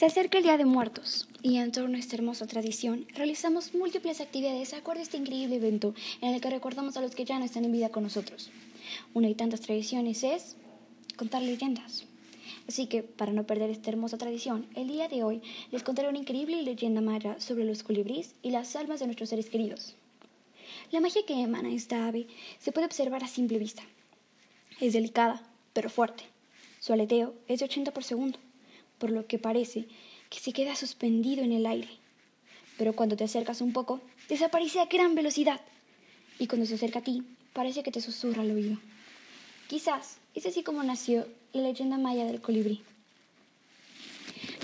Se acerca el Día de Muertos y en torno a esta hermosa tradición realizamos múltiples actividades acorde a este increíble evento en el que recordamos a los que ya no están en vida con nosotros. Una de tantas tradiciones es contar leyendas. Así que, para no perder esta hermosa tradición, el día de hoy les contaré una increíble leyenda maya sobre los colibríes y las almas de nuestros seres queridos. La magia que emana esta ave se puede observar a simple vista. Es delicada, pero fuerte. Su aleteo es de 80 por segundo por lo que parece que se queda suspendido en el aire. Pero cuando te acercas un poco, desaparece a gran velocidad. Y cuando se acerca a ti, parece que te susurra al oído. Quizás es así como nació la leyenda maya del colibrí.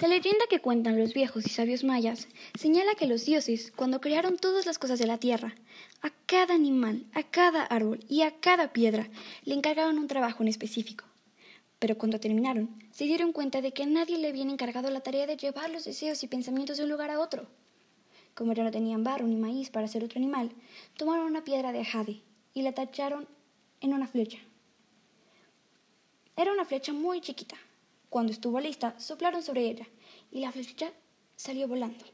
La leyenda que cuentan los viejos y sabios mayas señala que los dioses, cuando crearon todas las cosas de la tierra, a cada animal, a cada árbol y a cada piedra le encargaron un trabajo en específico. Pero cuando terminaron, se dieron cuenta de que nadie le había encargado la tarea de llevar los deseos y pensamientos de un lugar a otro. Como ya no tenían barro ni maíz para hacer otro animal, tomaron una piedra de jade y la tacharon en una flecha. Era una flecha muy chiquita. Cuando estuvo lista, soplaron sobre ella y la flecha salió volando.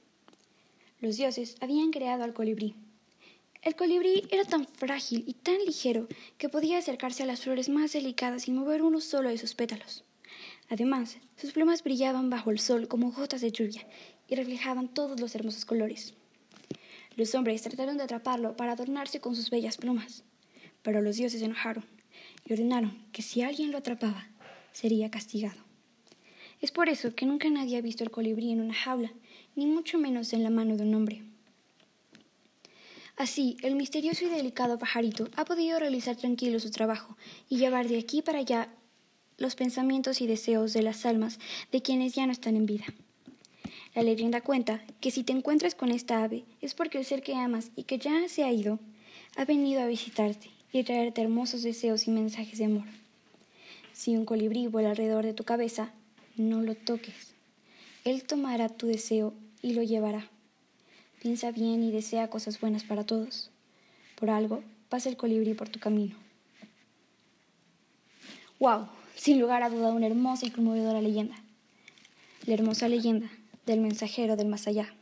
Los dioses habían creado al colibrí, el colibrí era tan frágil y tan ligero que podía acercarse a las flores más delicadas sin mover uno solo de sus pétalos. Además, sus plumas brillaban bajo el sol como gotas de lluvia y reflejaban todos los hermosos colores. Los hombres trataron de atraparlo para adornarse con sus bellas plumas, pero los dioses se enojaron y ordenaron que si alguien lo atrapaba, sería castigado. Es por eso que nunca nadie ha visto el colibrí en una jaula, ni mucho menos en la mano de un hombre. Así, el misterioso y delicado pajarito ha podido realizar tranquilo su trabajo y llevar de aquí para allá los pensamientos y deseos de las almas de quienes ya no están en vida. La leyenda cuenta que si te encuentras con esta ave es porque el ser que amas y que ya se ha ido ha venido a visitarte y traerte hermosos deseos y mensajes de amor. Si un colibrí vuela alrededor de tu cabeza, no lo toques. Él tomará tu deseo y lo llevará. Piensa bien y desea cosas buenas para todos. Por algo, pasa el colibrí por tu camino. ¡Wow! Sin lugar a duda, una hermosa y conmovedora leyenda. La hermosa leyenda del mensajero del más allá.